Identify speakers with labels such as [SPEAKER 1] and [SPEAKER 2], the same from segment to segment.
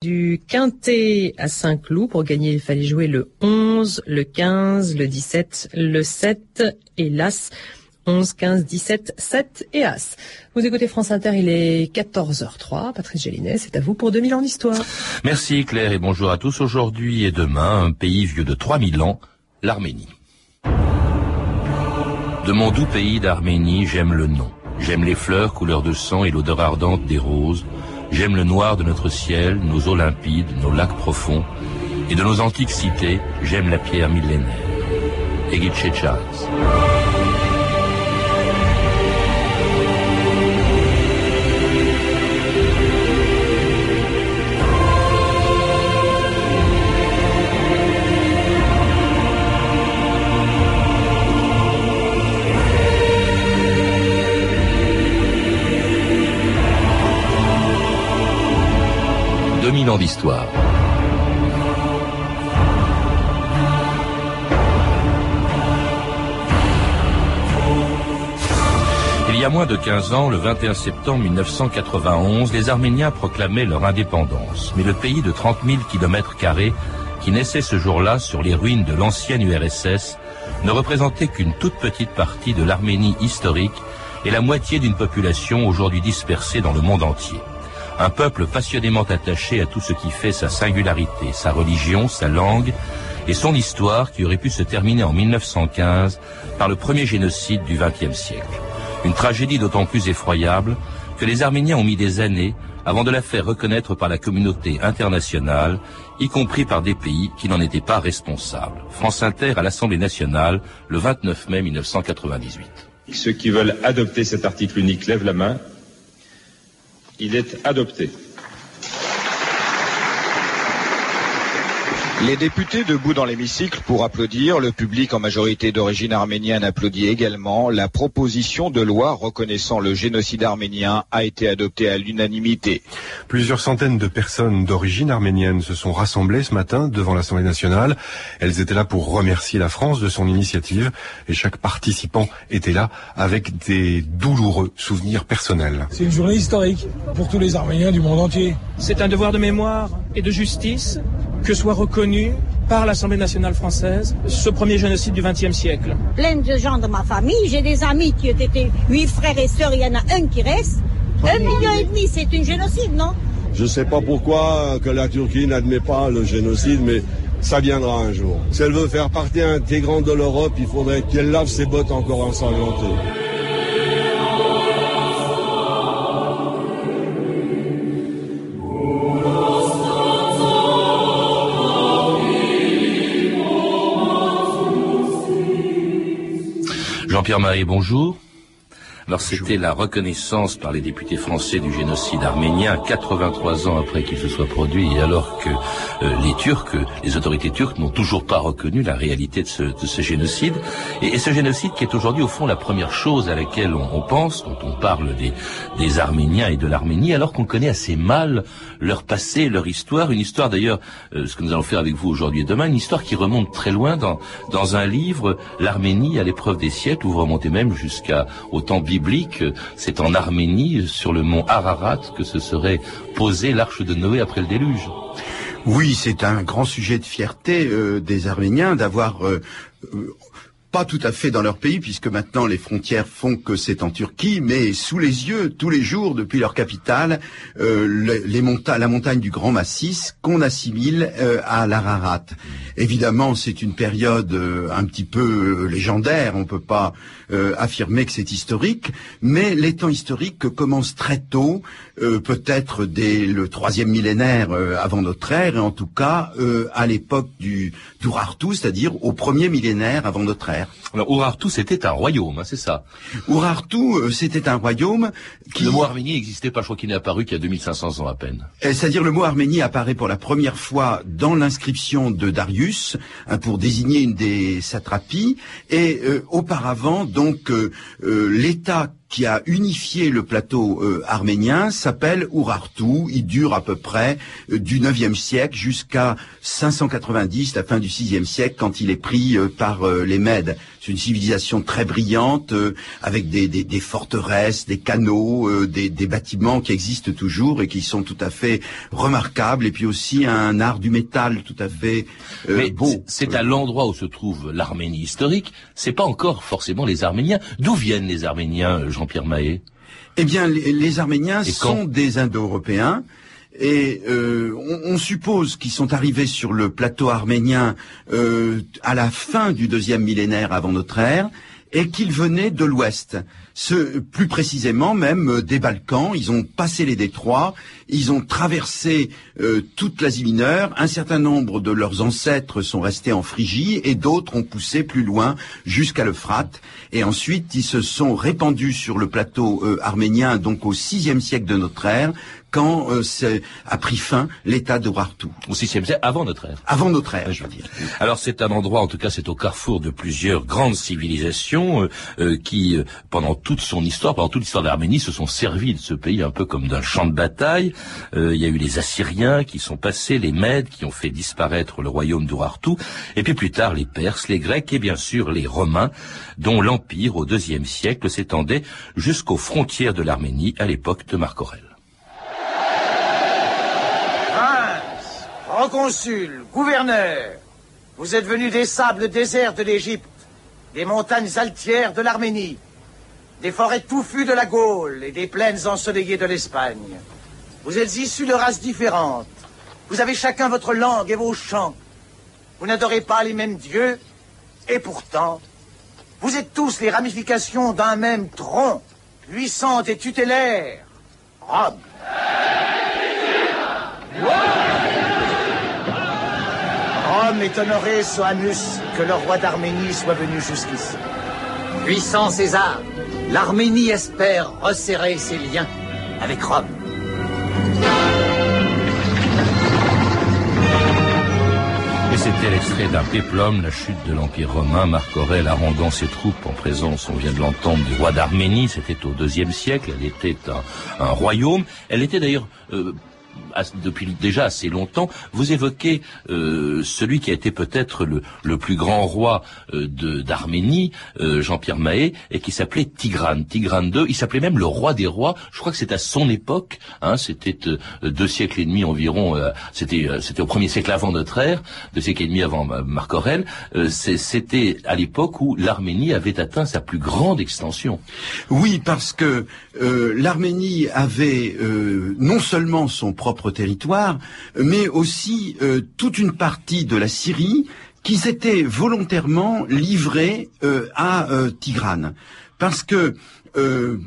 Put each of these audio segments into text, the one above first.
[SPEAKER 1] du quintet à Saint-Cloud. Pour gagner, il fallait jouer le 11, le 15, le 17, le 7 et l'As. 11, 15, 17, 7 et As. Vous écoutez France Inter, il est 14h03. Patrice Gélinet, c'est à vous pour 2000 ans d'histoire.
[SPEAKER 2] Merci Claire et bonjour à tous. Aujourd'hui et demain, un pays vieux de 3000 ans, l'Arménie. De mon doux pays d'Arménie, j'aime le nom. J'aime les fleurs couleur de sang et l'odeur ardente des roses. J'aime le noir de notre ciel, nos eaux limpides, nos lacs profonds. Et de nos antiques cités, j'aime la pierre millénaire. Egit Chechaz. 2000 ans d'histoire. Il y a moins de 15 ans, le 21 septembre 1991, les Arméniens proclamaient leur indépendance. Mais le pays de 30 000 kilomètres carrés, qui naissait ce jour-là sur les ruines de l'ancienne URSS, ne représentait qu'une toute petite partie de l'Arménie historique et la moitié d'une population aujourd'hui dispersée dans le monde entier. Un peuple passionnément attaché à tout ce qui fait sa singularité, sa religion, sa langue et son histoire qui aurait pu se terminer en 1915 par le premier génocide du XXe siècle. Une tragédie d'autant plus effroyable que les Arméniens ont mis des années avant de la faire reconnaître par la communauté internationale, y compris par des pays qui n'en étaient pas responsables. France Inter à l'Assemblée nationale le 29 mai 1998.
[SPEAKER 3] Ceux qui veulent adopter cet article unique lèvent la main. Il est adopté.
[SPEAKER 4] Les députés debout dans l'hémicycle pour applaudir, le public en majorité d'origine arménienne applaudit également. La proposition de loi reconnaissant le génocide arménien a été adoptée à l'unanimité.
[SPEAKER 5] Plusieurs centaines de personnes d'origine arménienne se sont rassemblées ce matin devant l'Assemblée nationale. Elles étaient là pour remercier la France de son initiative et chaque participant était là avec des douloureux souvenirs personnels.
[SPEAKER 6] C'est une journée historique pour tous les Arméniens du monde entier.
[SPEAKER 7] C'est un devoir de mémoire et de justice que soit reconnu par l'Assemblée nationale française ce premier génocide du XXe siècle.
[SPEAKER 8] Plein de gens de ma famille, j'ai des amis qui ont été huit frères et sœurs, il y en a un qui reste. Un million et demi, c'est un génocide, non?
[SPEAKER 9] Je ne sais pas pourquoi que la Turquie n'admet pas le génocide, mais ça viendra un jour. Si elle veut faire partie intégrante de l'Europe, il faudrait qu'elle lave ses bottes encore ensanglantées.
[SPEAKER 2] Jean-Pierre Maé, bonjour. Alors c'était la reconnaissance par les députés français du génocide arménien 83 ans après qu'il se soit produit et alors que euh, les Turcs, les autorités turques n'ont toujours pas reconnu la réalité de ce, de ce génocide. Et, ce génocide qui est aujourd'hui au fond la première chose à laquelle on, on pense quand on parle des, des Arméniens et de l'Arménie alors qu'on connaît assez mal leur passé, leur histoire, une histoire d'ailleurs, euh, ce que nous allons faire avec vous aujourd'hui et demain, une histoire qui remonte très loin dans, dans un livre, L'Arménie à l'épreuve des siècles, où vous remontez même jusqu'à au temps biblique c'est en Arménie, sur le mont Ararat, que se serait posée l'arche de Noé après le déluge.
[SPEAKER 10] Oui, c'est un grand sujet de fierté euh, des Arméniens d'avoir euh, pas tout à fait dans leur pays, puisque maintenant les frontières font que c'est en Turquie, mais sous les yeux, tous les jours, depuis leur capitale, euh, la montagne du Grand Massif qu'on assimile euh, à l'Ararat. Évidemment, c'est une période euh, un petit peu légendaire, on peut pas affirmer que c'est historique, mais les temps historiques commencent très tôt, peut-être dès le troisième millénaire avant notre ère, et en tout cas à l'époque du d'Urartu, c'est-à-dire au premier millénaire avant notre ère.
[SPEAKER 2] Alors Urartu, c'était un royaume, hein, c'est ça
[SPEAKER 10] Urartu, euh, c'était un royaume qui...
[SPEAKER 2] Le mot Arménie n'existait pas, je crois qu'il n'est apparu qu'il y a 2500 ans à peine.
[SPEAKER 10] C'est-à-dire le mot Arménie apparaît pour la première fois dans l'inscription de Darius, hein, pour désigner une des satrapies, et euh, auparavant, donc, euh, euh, l'État qui a unifié le plateau euh, arménien s'appelle Urartu. Il dure à peu près euh, du 9e siècle jusqu'à 590, la fin du 6e siècle, quand il est pris euh, par les Mèdes c'est une civilisation très brillante, euh, avec des, des, des, forteresses, des canaux, euh, des, des, bâtiments qui existent toujours et qui sont tout à fait remarquables, et puis aussi un art du métal tout à fait
[SPEAKER 2] euh, beau. C'est à l'endroit où se trouve l'Arménie historique, c'est pas encore forcément les Arméniens. D'où viennent les Arméniens, Jean-Pierre Mahé
[SPEAKER 10] Eh bien, les, les Arméniens sont des Indo-Européens. Et euh, on, suppose qu'ils sont arrivés sur le plateau arménien euh, à la fin du deuxième millénaire avant notre ère et qu'ils venaient de l'Ouest. Ce, plus précisément même euh, des Balkans. Ils ont passé les détroits, ils ont traversé toute l'Asie mineure. Un certain nombre de leurs ancêtres sont restés en Phrygie et d'autres ont poussé plus loin jusqu'à l'Euphrate. Et ensuite, ils se sont répandus sur le plateau arménien, donc au sixième siècle de notre ère, quand euh, a pris fin l'État de Wartou.
[SPEAKER 2] Au sixième siècle, avant notre ère.
[SPEAKER 10] Avant notre ère, je veux dire.
[SPEAKER 2] Alors c'est un endroit, en tout cas c'est au carrefour de plusieurs grandes civilisations euh, euh, qui, pendant toute son histoire, pendant toute l'histoire de l'Arménie, se sont servis de ce pays un peu comme d'un champ de bataille. il y a eu les Assyriens qui sont passés, les Mèdes qui ont fait disparaître le royaume d'Urartu, et puis plus tard les Perses, les Grecs et bien sûr les Romains, dont l'empire au deuxième siècle s'étendait jusqu'aux frontières de l'Arménie à l'époque de Marc Aurèle.
[SPEAKER 11] Consul, gouverneur, vous êtes venus des sables déserts de l'Égypte, des montagnes altières de l'Arménie, des forêts touffues de la Gaule et des plaines ensoleillées de l'Espagne. Vous êtes issus de races différentes. Vous avez chacun votre langue et vos chants. Vous n'adorez pas les mêmes dieux, et pourtant, vous êtes tous les ramifications d'un même tronc, puissant et tutélaire, Rome. Rome est honoré, Soanus, que le roi d'Arménie soit venu jusqu'ici. Puissant César, l'Arménie espère resserrer ses liens avec Rome.
[SPEAKER 2] Et c'était l'extrait d'un péplum, la chute de l'Empire romain, Marc Aurèle arrondant ses troupes en présence, on vient de l'entendre, du roi d'Arménie, c'était au deuxième siècle, elle était un, royaume, elle était d'ailleurs euh, depuis déjà assez longtemps. Vous évoquez euh, celui qui a été peut-être le, le, plus grand roi euh, d'Arménie, euh, Jean-Pierre Mahé, et qui s'appelait Tigrane. Tigrane II, il s'appelait même le roi des rois. Je crois que c'est à son époque, hein, c'était euh, deux siècles et demi environ, euh, c'était c'était au premier siècle avant notre ère, deux siècles et demi avant Marc Aurèle. c'était à l'époque où l'Arménie avait atteint sa plus grande extension.
[SPEAKER 10] Oui, parce que l'Arménie avait non seulement son propre territoire, mais aussi euh, toute une partie de la Syrie qui s'était volontairement livrée euh, à euh, Tigrane. Parce que euh,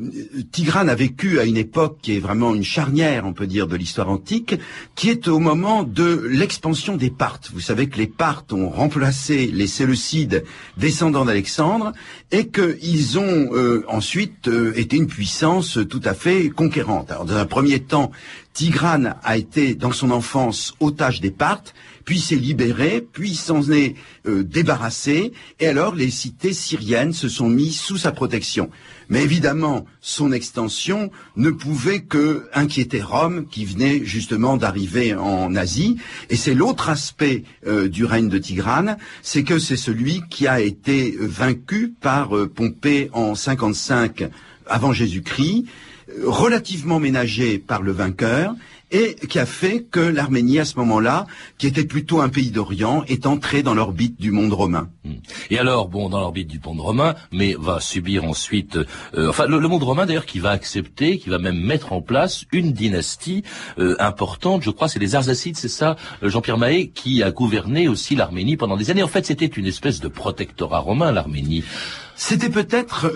[SPEAKER 10] Tigrane a vécu à une époque qui est vraiment une charnière, on peut dire, de l'histoire antique, qui est au moment de l'expansion des Parthes. Vous savez que les Parthes ont remplacé les Séleucides descendants d'Alexandre et qu'ils ont euh, ensuite euh, été une puissance tout à fait conquérante. Alors, dans un premier temps, Tigrane a été, dans son enfance, otage des Parthes, puis s'est libéré, puis s'en est débarrassé, et alors les cités syriennes se sont mises sous sa protection. Mais évidemment, son extension ne pouvait que inquiéter Rome, qui venait justement d'arriver en Asie. Et c'est l'autre aspect euh, du règne de Tigrane, c'est que c'est celui qui a été vaincu par euh, Pompée en 55 avant Jésus-Christ, relativement ménagé par le vainqueur, et qui a fait que l'Arménie, à ce moment-là, qui était plutôt un pays d'Orient, est entrée dans l'orbite du monde romain. Hmm.
[SPEAKER 2] Et alors, bon, dans l'orbite du monde romain, mais va subir ensuite, euh, enfin, le, monde romain d'ailleurs qui va accepter, qui va même mettre en place une dynastie euh, importante, je crois, c'est les Arsacides, c'est ça, euh, Jean-Pierre Mahé, qui a gouverné aussi l'Arménie pendant des années. En fait, c'était une espèce de protectorat romain, l'Arménie.
[SPEAKER 10] C'était peut-être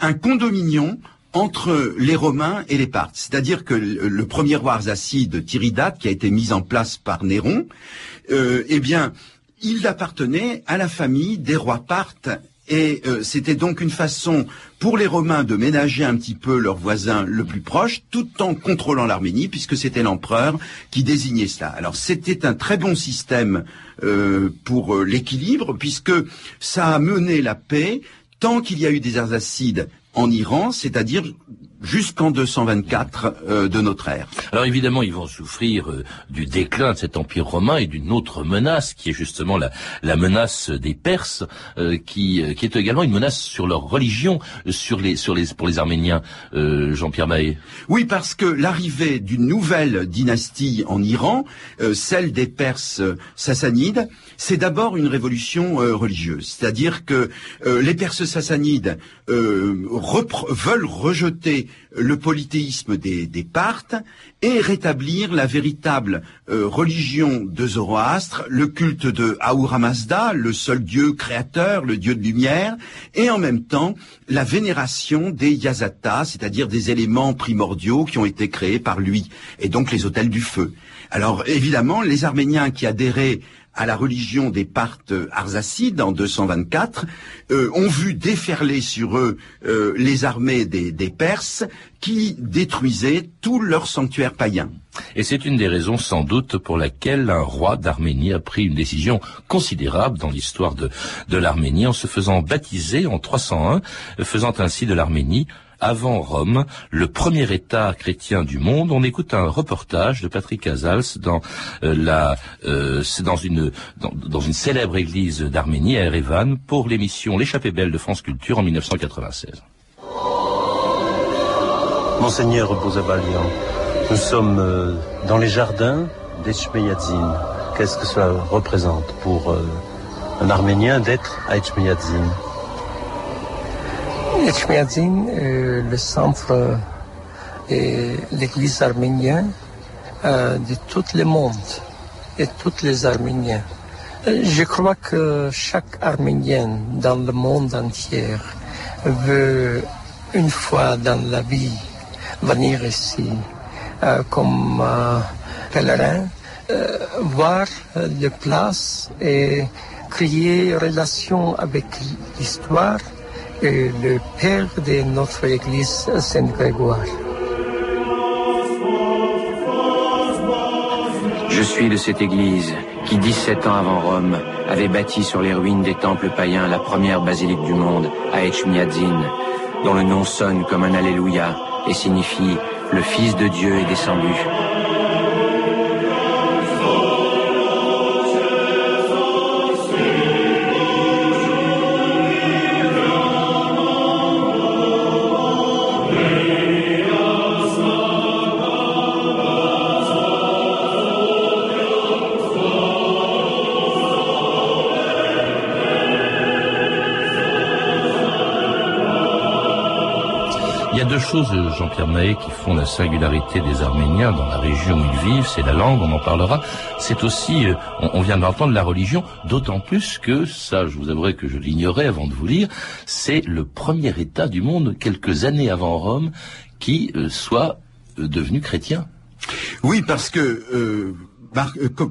[SPEAKER 10] un condominion entre les Romains et les Parthes. C'est-à-dire que le, premier roi arsacide, Tiridate, qui a été mis en place par Néron, euh, eh bien, il appartenait à la famille des rois Parthes et euh, c'était donc une façon pour les Romains de ménager un petit peu leur voisin le plus proche, tout en contrôlant l'Arménie, puisque c'était l'empereur qui désignait cela. Alors c'était un très bon système euh, pour l'équilibre, puisque ça a mené la paix tant qu'il y a eu des Arsacides en Iran, c'est-à-dire jusqu'en 224 euh, de notre ère.
[SPEAKER 2] Alors évidemment, ils vont souffrir euh, du déclin de cet empire romain et d'une autre menace, qui est justement la, la menace des Perses, euh, qui, qui est également une menace sur leur religion, sur les, sur les, pour les Arméniens. Jean-Pierre Mahé.
[SPEAKER 10] Oui, parce que l'arrivée d'une nouvelle dynastie en Iran, celle des Perses sassanides, c'est d'abord une révolution religieuse. C'est-à-dire que les Perses sassanides veulent rejeter le polythéisme des, des Parthes et rétablir la véritable euh, religion de Zoroastre, le culte de Ahura Mazda, le seul dieu créateur, le dieu de lumière, et en même temps la vénération des Yazata, c'est-à-dire des éléments primordiaux qui ont été créés par lui, et donc les hôtels du feu. Alors évidemment, les Arméniens qui adhéraient à la religion des Parthes arsacides en 224, euh, ont vu déferler sur eux euh, les armées des, Perses qui détruisaient tous leurs sanctuaires païens.
[SPEAKER 2] Et c'est une des raisons sans doute pour laquelle un roi d'Arménie a pris une décision considérable dans l'histoire de, de l'Arménie en se faisant baptiser en 301, faisant ainsi de l'Arménie avant Rome, le premier État chrétien du monde. On écoute un reportage de Patrick Casals dans euh, euh, une célèbre église d'Arménie à Erevan pour l'émission L'échappée belle de France Culture en 1996.
[SPEAKER 12] Monseigneur Bouzabalian, nous sommes euh, dans les jardins d'Echmeyadzin. Qu'est-ce que cela représente pour un Arménien d'être à Echmeyadzin
[SPEAKER 13] Echmiadzin est le centre et l'église arménienne euh, de tout le monde et tous les Arméniens. Je crois que chaque Arménien dans le monde entier veut une fois dans la vie venir ici euh, comme euh, pèlerin, voir les places et créer relation avec l'histoire le père de notre église Saint-Grégoire.
[SPEAKER 14] Je suis de cette église qui, 17 ans avant Rome, avait bâti sur les ruines des temples païens la première basilique du monde, à Echmiadzin, dont le nom sonne comme un Alléluia et signifie le Fils de Dieu est descendu.
[SPEAKER 2] Choses, Jean-Pierre Mahé, qui font la singularité des Arméniens dans la région où ils vivent, c'est la langue, on en parlera. C'est aussi, euh, on, vient d'entendre la religion, d'autant plus que, ça, je vous avouerai que je l'ignorais avant de vous lire, c'est le premier État du monde, quelques années avant Rome, qui euh, soit euh, devenu chrétien.
[SPEAKER 10] Oui, parce que...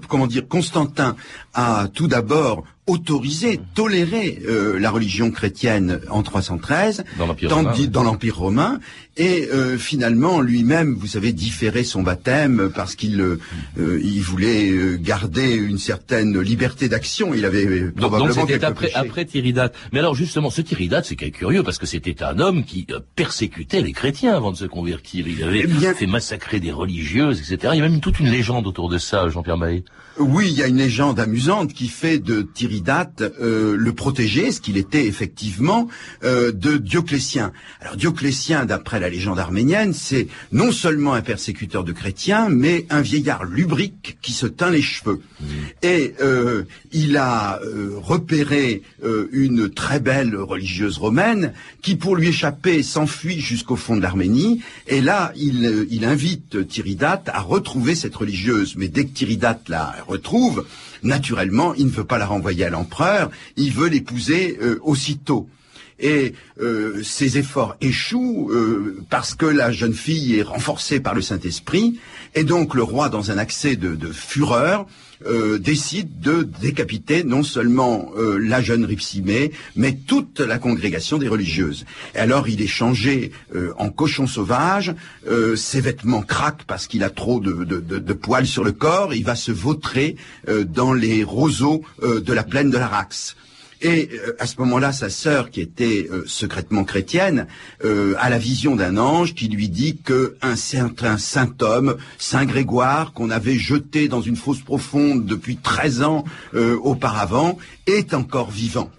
[SPEAKER 10] comment dire, Constantin a tout d'abord autorisé, toléré euh, la religion chrétienne en 313 dans l'Empire romain, et euh, finalement lui-même, vous savez, différé son baptême parce qu'il euh, il voulait garder une certaine liberté d'action. Il avait probablement
[SPEAKER 2] donc, c'était après, après Tiridate. Mais alors justement, ce Tiridate, c'est quelque curieux parce que c'était un homme qui persécutait les chrétiens avant de se convertir. Il avait eh fait massacrer des religieuses, etc. Il y a même toute une légende autour de ça, Jean-Pierre Mahé.
[SPEAKER 10] Oui, il y a une légende amusante qui fait de Tiridate euh, le protégé, ce qu'il était effectivement, euh, de Dioclétien. Alors Dioclétien, d'après la légende arménienne, c'est non seulement un persécuteur de chrétiens, mais un vieillard lubrique qui se teint les cheveux. Mmh. Et euh, il a repéré une très belle religieuse romaine qui, pour lui échapper, s'enfuit jusqu'au fond de l'Arménie. Et là, il, il invite Tiridate à retrouver cette religieuse. Mais dès que Tiridate l'a retrouve, naturellement, il ne veut pas la renvoyer à l'empereur, il veut l'épouser euh, aussitôt. Et euh, ses efforts échouent euh, parce que la jeune fille est renforcée par le Saint-Esprit, et donc le roi, dans un accès de, fureur, euh, décide de décapiter non seulement euh, la jeune Ripsimée, mais toute la congrégation des religieuses. Et alors il est changé en cochon sauvage, ses vêtements craquent parce qu'il a trop de, de, de, poils sur le corps, il va se vautrer dans les roseaux de la plaine de l'Arax. Et euh, à ce moment-là, sa sœur, qui était euh, secrètement chrétienne, euh, a la vision d'un ange qui lui dit que un certain saint homme, Saint Grégoire, qu'on avait jeté dans une fosse profonde depuis 13 ans auparavant, est encore vivant.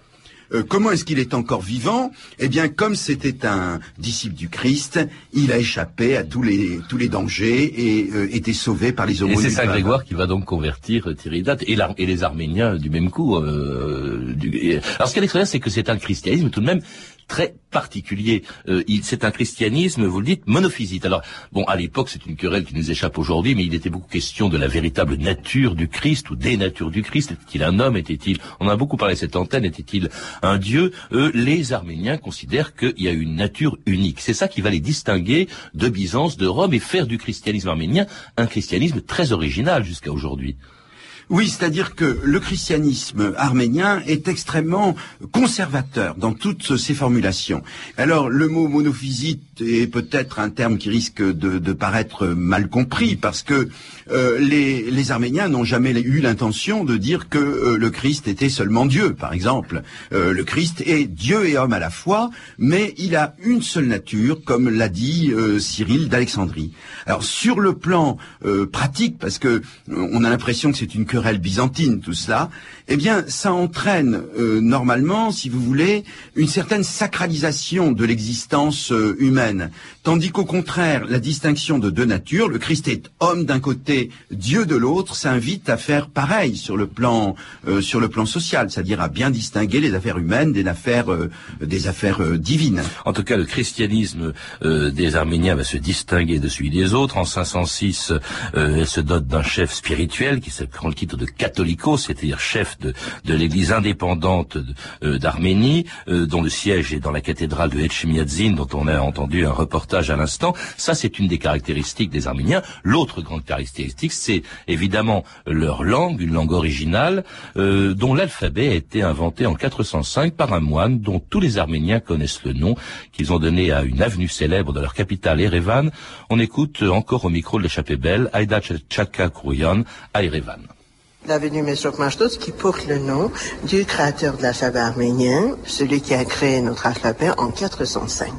[SPEAKER 10] Euh, comment est-ce qu'il est encore vivant? Eh bien, comme c'était un disciple du Christ, il a échappé à tous les tous les dangers et euh, était sauvé par les
[SPEAKER 2] aumôniers. Et c'est Saint Grégoire qui va donc convertir euh, Thierry et, et, les Arméniens du même coup. Du... Alors, ce qui est extraordinaire, c'est que c'est un christianisme tout de même très particulier. Euh, c'est un christianisme, vous le dites, monophysite. Alors, bon, à l'époque, c'est une querelle qui nous échappe aujourd'hui, mais il était beaucoup question de la véritable nature du Christ ou des natures du Christ. Était-il un homme Était-il On a beaucoup parlé de cette antenne. Était-il un dieu? Eux, Les Arméniens considèrent qu'il y a une nature unique. C'est ça qui va les distinguer de Byzance, de Rome et faire du christianisme arménien un christianisme très original jusqu'à aujourd'hui.
[SPEAKER 10] Oui, c'est-à-dire que le christianisme arménien est extrêmement conservateur dans toutes ses formulations. Alors, le mot monophysite est peut-être un terme qui risque de, paraître mal compris parce que euh, les, Arméniens n'ont jamais eu l'intention de dire que euh, le Christ était seulement Dieu, par exemple. Euh, le Christ est Dieu et homme à la fois, mais il a une seule nature, comme l'a dit Cyril d'Alexandrie. Alors, sur le plan pratique, parce que on a l'impression que c'est une querelle byzantine, tout cela, eh bien, ça entraîne normalement, si vous voulez, une certaine sacralisation de l'existence humaine. Tandis qu'au contraire, la distinction de deux natures, le Christ est homme d'un côté, Dieu de l'autre, s'invite à faire pareil sur le plan euh, sur le plan social, c'est-à-dire à bien distinguer les affaires humaines des affaires euh, des affaires euh, divines.
[SPEAKER 2] En tout cas, le christianisme des Arméniens va se distinguer de celui des autres. En 506, elle se dote d'un chef spirituel qui prend le titre de catholicos, c'est-à-dire chef de, l'Église indépendante d'Arménie, dont le siège est dans la cathédrale de Etchemiadzin, dont on a entendu un reportage à l'instant. Ça, c'est une des caractéristiques des Arméniens. L'autre grande caractéristique, c'est évidemment leur langue, une langue originale, euh, dont l'alphabet a été inventé en 405 par un moine dont tous les Arméniens connaissent le nom, qu'ils ont donné à une avenue célèbre de leur capitale, Erevan. On écoute encore au micro de l'échappée belle, Aïda Tchaka Kourouyan, à Erevan.
[SPEAKER 15] L'avenue Mesrop Mashtos qui porte le nom du créateur de l'alphabet arménien, celui qui a créé notre alphabet en 405.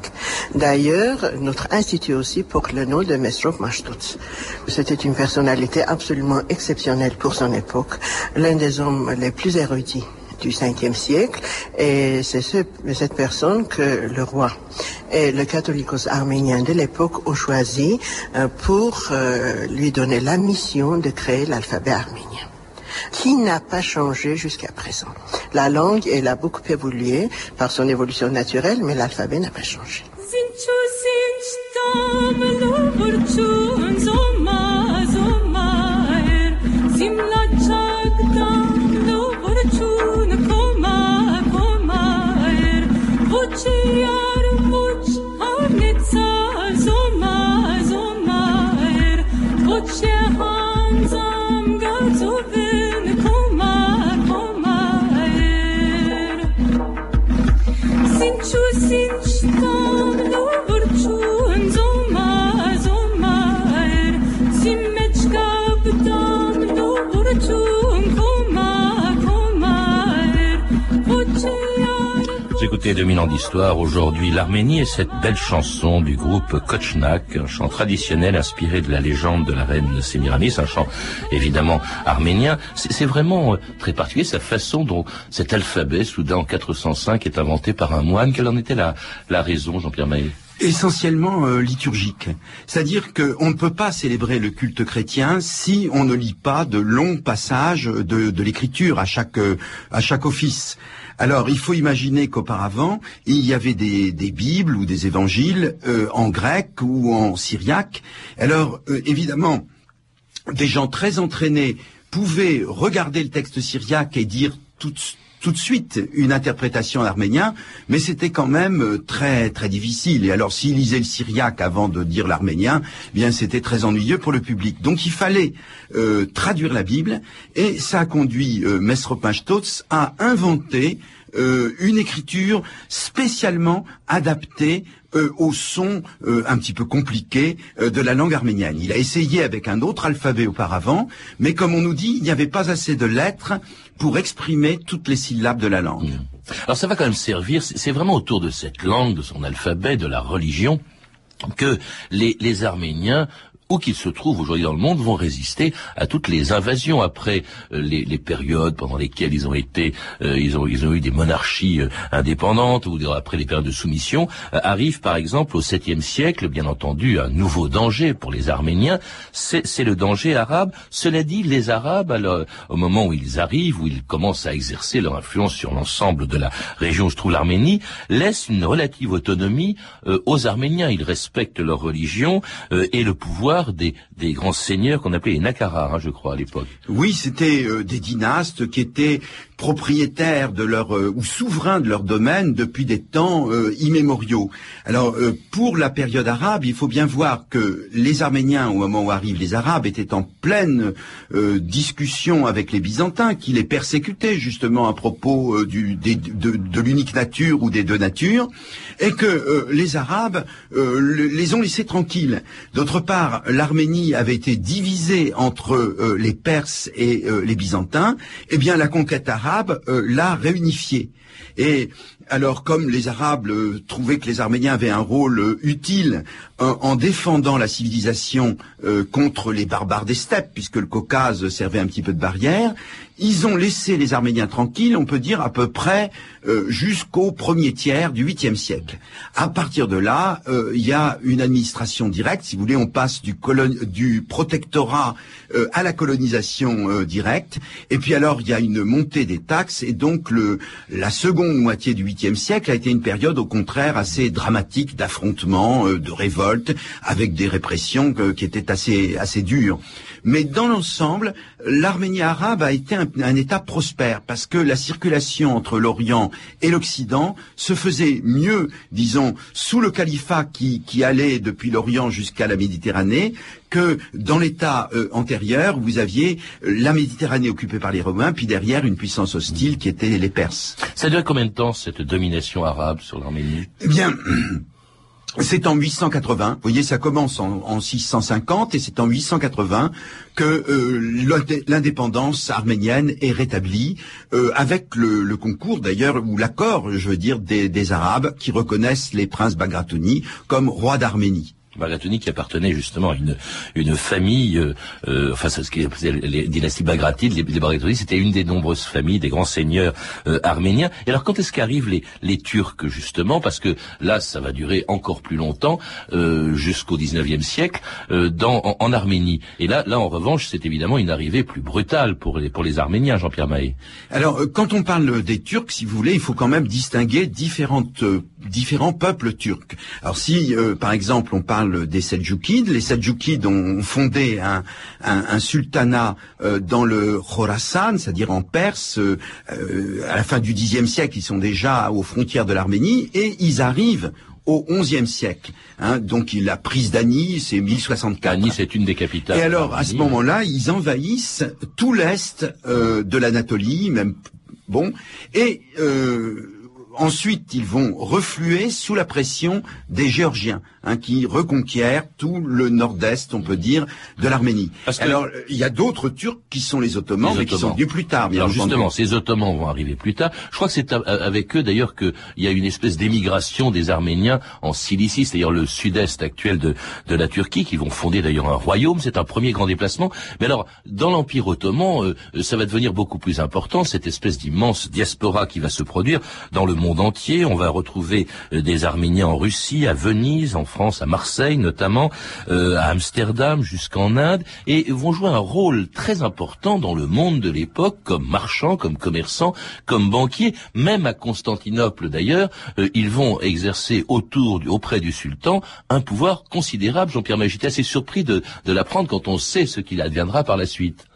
[SPEAKER 15] D'ailleurs, notre institut aussi porte le nom de Mesrop Mashtos. C'était une personnalité absolument exceptionnelle pour son époque, l'un des hommes les plus érudits du 5e siècle et c'est cette personne que le roi et le catholicos arménien de l'époque ont choisi euh, pour euh, lui donner la mission de créer l'alphabet arménien qui n'a pas changé jusqu'à présent. La langue, elle a beaucoup évolué par son évolution naturelle, mais l'alphabet n'a pas changé.
[SPEAKER 2] Écoutez 2000 ans d'histoire, aujourd'hui l'Arménie et cette belle chanson du groupe Kochnak, un chant traditionnel inspiré de la légende de la reine Sémiramis, un chant évidemment arménien. C'est vraiment euh, très particulier sa façon dont cet alphabet, soudain en 405, est inventé par un moine. Quelle en était la, la raison, Jean-Pierre Maillet?
[SPEAKER 10] Essentiellement euh, liturgique. C'est-à-dire qu'on ne peut pas célébrer le culte chrétien si on ne lit pas de longs passages de, de l'écriture à chaque, euh, à chaque office. Alors, il faut imaginer qu'auparavant, il y avait des, Bibles ou des évangiles euh, en grec ou en syriaque. Alors, euh, évidemment, des gens très entraînés pouvaient regarder le texte syriaque et dire tout, tout de suite une interprétation en arménien, mais c'était quand même euh, très très difficile. Et alors s'ils lisaient le syriaque avant de dire l'arménien, eh bien c'était très ennuyeux pour le public. Donc il fallait euh, traduire la Bible, et ça a conduit euh, Mesrop à inventer euh, une écriture spécialement adaptée euh, au son euh, un petit peu compliqué de la langue arménienne. Il a essayé avec un autre alphabet auparavant, mais comme on nous dit, il n'y avait pas assez de lettres pour exprimer toutes les syllabes de la langue.
[SPEAKER 2] Alors ça va quand même servir, c'est vraiment autour de cette langue, de son alphabet, de la religion, que les, les Arméniens où qu'ils se trouvent aujourd'hui dans le monde, vont résister à toutes les invasions après euh, les, périodes pendant lesquelles ils ont été, euh, ils, ont, eu des monarchies euh, indépendantes ou après les périodes de soumission. arrive par exemple au 7e siècle, bien entendu, un nouveau danger pour les Arméniens, c'est le danger arabe. Cela dit, les Arabes, alors, au moment où ils arrivent, où ils commencent à exercer leur influence sur l'ensemble de la région où se trouve l'Arménie, laissent une relative autonomie aux Arméniens. Ils respectent leur religion et le pouvoir des, des grands seigneurs qu'on appelait les Nakara, hein, je crois, à l'époque.
[SPEAKER 10] Oui, c'était euh, des dynastes qui étaient propriétaires de leur euh, ou souverains de leur domaine depuis des temps euh, immémoriaux. Alors pour la période arabe, il faut bien voir que les Arméniens, au moment où arrivent les Arabes, étaient en pleine discussion avec les Byzantins, qui les persécutaient justement à propos de l'unique nature ou des deux natures, et que les Arabes les ont laissés tranquilles. D'autre part, l'Arménie avait été divisée entre euh, les Perses et euh, les Byzantins, eh bien la conquête arabe euh, l'a réunifiée. Et alors, comme les Arabes trouvaient que les Arméniens avaient un rôle utile en défendant la civilisation contre les barbares des steppes, puisque le Caucase servait un petit peu de barrière, ils ont laissé les Arméniens tranquilles, on peut dire à peu près euh, jusqu'au premier tiers du 8e siècle. À partir de là, euh, il y a une administration directe. Si vous voulez, on passe du, protectorat euh, à la colonisation directe. Et puis alors, il y a une montée des taxes. Et donc, le, la seconde moitié du 8e siècle a été une période, au contraire, assez dramatique d'affrontements, de révoltes, avec des répressions qui étaient assez, assez dures. Mais dans l'ensemble, l'Arménie arabe a été un, un, État prospère parce que la circulation entre l'Orient et l'Occident se faisait mieux, disons, sous le califat qui, qui allait depuis l'Orient jusqu'à la Méditerranée que dans l'État euh, antérieur, vous aviez la Méditerranée occupée par les Romains, puis derrière une puissance hostile qui était les Perses.
[SPEAKER 2] Ça dure combien de temps cette domination arabe sur l'Arménie?
[SPEAKER 10] Eh bien, c'est en 880, vous voyez, ça commence en, 650 et c'est en 880 que euh, l'indépendance arménienne est rétablie, euh, avec le, concours d'ailleurs, ou l'accord, je veux dire, des, Arabes qui reconnaissent les princes Bagratouni comme rois d'Arménie.
[SPEAKER 2] Bagatoni qui appartenait justement à une, une famille, euh, euh enfin ce qui les dynasties bagratides, les, les c'était une des nombreuses familles des grands seigneurs euh, arméniens. Et alors quand est-ce qu'arrivent les, les Turcs justement? Parce que là, ça va durer encore plus longtemps, euh, jusqu'au 19e siècle, euh, dans, en, Arménie. Et là, là en revanche, c'est évidemment une arrivée plus brutale pour les, pour les Arméniens, Jean-Pierre Mahé.
[SPEAKER 10] Alors quand on parle des Turcs, si vous voulez, il faut quand même distinguer différentes, différents peuples turcs. Alors si, par exemple, on parle des Seljoukides. Les Seljoukides ont fondé un, un, sultanat euh, dans le Khorasan, c'est-à-dire en Perse. Euh, à la fin du Xe siècle, ils sont déjà aux frontières de l'Arménie et ils arrivent au XIe siècle. Hein, donc la prise d'Ani, c'est 1064.
[SPEAKER 2] Ani, c'est une des capitales.
[SPEAKER 10] Et alors, à ce moment-là, ils envahissent tout l'est euh, de l'Anatolie, même bon, et ensuite ils vont refluer sous la pression des Géorgiens. Hein, qui reconquiert tout le nord-est, on peut dire, de l'Arménie. Alors, il y a d'autres Turcs qui sont les Ottomans, mais qui sont venus plus tard.
[SPEAKER 2] Bien Alors justement, ces Ottomans vont arriver plus tard. Je crois que c'est avec eux d'ailleurs qu'il y a une espèce d'émigration des Arméniens en Cilicie, c'est-à-dire le sud-est actuel de, de la Turquie, qui vont fonder d'ailleurs un royaume. C'est un premier grand déplacement. Mais alors, dans l'Empire ottoman, euh, ça va devenir beaucoup plus important, cette espèce d'immense diaspora qui va se produire dans le monde entier. On va retrouver euh, des Arméniens en Russie, à Venise, en France, à Marseille notamment, euh, à Amsterdam, jusqu'en Inde, et vont jouer un rôle très important dans le monde de l'époque, comme marchands, comme commerçants, comme banquiers, même à Constantinople d'ailleurs, euh, ils vont exercer autour, auprès du sultan, un pouvoir considérable. Jean-Pierre Magité, assez surpris de, de l'apprendre quand on sait ce qu'il adviendra par la suite.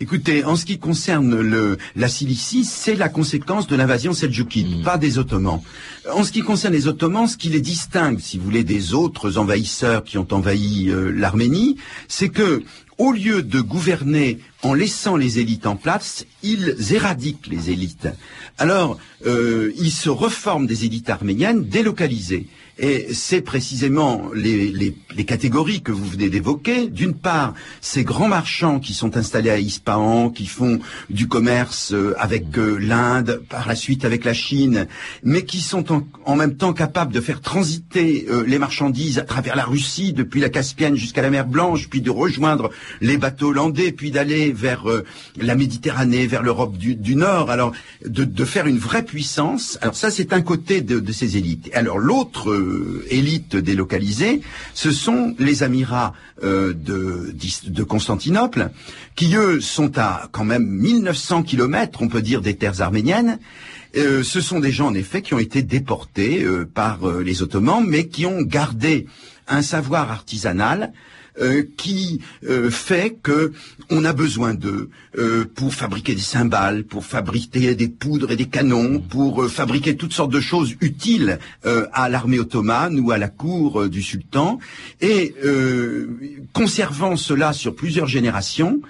[SPEAKER 10] Écoutez, en ce qui concerne le, la Cilicie, c'est la conséquence de l'invasion seldjoukide, hmm. pas des Ottomans. En ce qui concerne les Ottomans, ce qui les distingue, si vous voulez, des autres envahisseurs qui ont envahi euh, l'Arménie, c'est que au lieu de gouverner en laissant les élites en place, ils éradiquent les élites. Alors, euh, ils se reforment des élites arméniennes délocalisées. Et c'est précisément les, les, les, catégories que vous venez d'évoquer. D'une part, ces grands marchands qui sont installés à Ispahan, qui font du commerce euh, avec euh, l'Inde, par la suite avec la Chine, mais qui sont en, en même temps capables de faire transiter euh, les marchandises à travers la Russie, depuis la Caspienne jusqu'à la mer Blanche, puis de rejoindre les bateaux hollandais, puis d'aller vers la Méditerranée, vers l'Europe du, du, Nord. Alors, de, de, faire une vraie puissance. Alors ça, c'est un côté de, de ces élites. Alors l'autre élite délocalisée, ce sont les amirats euh, de, de, Constantinople, qui eux sont à quand même 1900 kilomètres, on peut dire, des terres arméniennes. Euh, ce sont des gens, en effet, qui ont été déportés euh, par les Ottomans, mais qui ont gardé un savoir artisanal euh, qui euh, fait que on a besoin d'eux euh, pour fabriquer des cymbales, pour fabriquer des poudres et des canons, pour fabriquer toutes sortes de choses utiles à l'armée ottomane ou à la cour du sultan, et conservant cela sur plusieurs générations,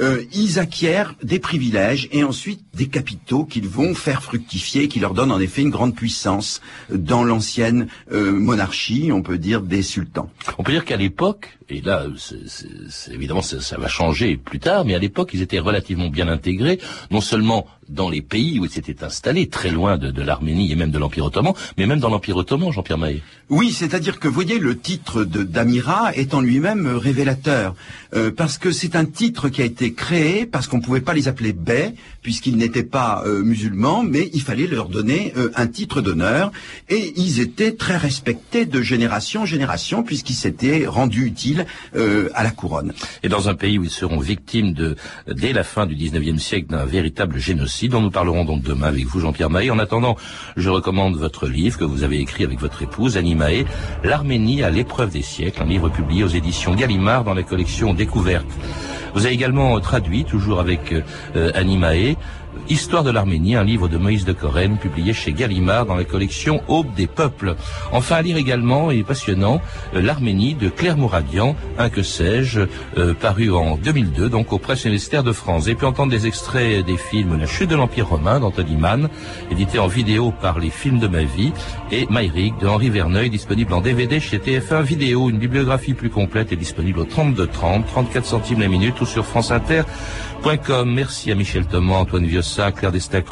[SPEAKER 10] euh, ils acquièrent des privilèges et ensuite des capitaux qu'ils vont faire fructifier, qui leur donnent en effet une grande puissance dans l'ancienne euh, monarchie, on peut dire, des sultans.
[SPEAKER 2] On peut dire qu'à l'époque, et là, évidemment, ça, va changer plus tard, mais à l'époque, ils étaient relativement bien intégrés, non seulement dans les pays où ils s'étaient installés, très loin de, de l'Arménie et même de l'Empire ottoman, mais même dans l'Empire ottoman, Jean-Pierre Maillet.
[SPEAKER 10] Oui, c'est-à-dire que, vous voyez, le titre de, d'Amira est en lui-même révélateur, euh, parce que c'est un titre qui a été créé parce qu'on ne pouvait pas les appeler bey, puisqu'ils n'étaient pas euh, musulmans, mais il fallait leur donner euh, un titre d'honneur, et ils étaient très respectés de génération en génération, puisqu'ils s'étaient rendus utiles à la couronne.
[SPEAKER 2] Et dans un pays où ils seront victimes de, dès la fin du 19e siècle d'un véritable génocide, dont nous parlerons donc demain avec vous, Jean-Pierre Mahé. En attendant, je recommande votre livre que vous avez écrit avec votre épouse, Annie Mahé, L'Arménie à l'épreuve des siècles, un livre publié aux éditions Gallimard dans la collection Découverte. Vous avez également traduit, toujours avec euh, Annie Mahé, Histoire de l'Arménie, un livre de Moïse de Corène, publié chez Gallimard dans la collection Aube des peuples. Enfin, lire également, et passionnant, euh, L'Arménie de Claire Mouradian, un que sais-je, euh, paru en 2002, donc au Presse universitaire de France. Et puis entendre des extraits des films La chute de l'Empire romain d'Anthony Mann, édité en vidéo par les films de ma vie, et Myrick de Henri Verneuil, disponible en DVD chez TF1 Vidéo. Une bibliographie plus complète est disponible au 32 30, 34 centimes la minute ou sur France Inter. Merci à Michel Thomas, Antoine Viossa, Claire Destac,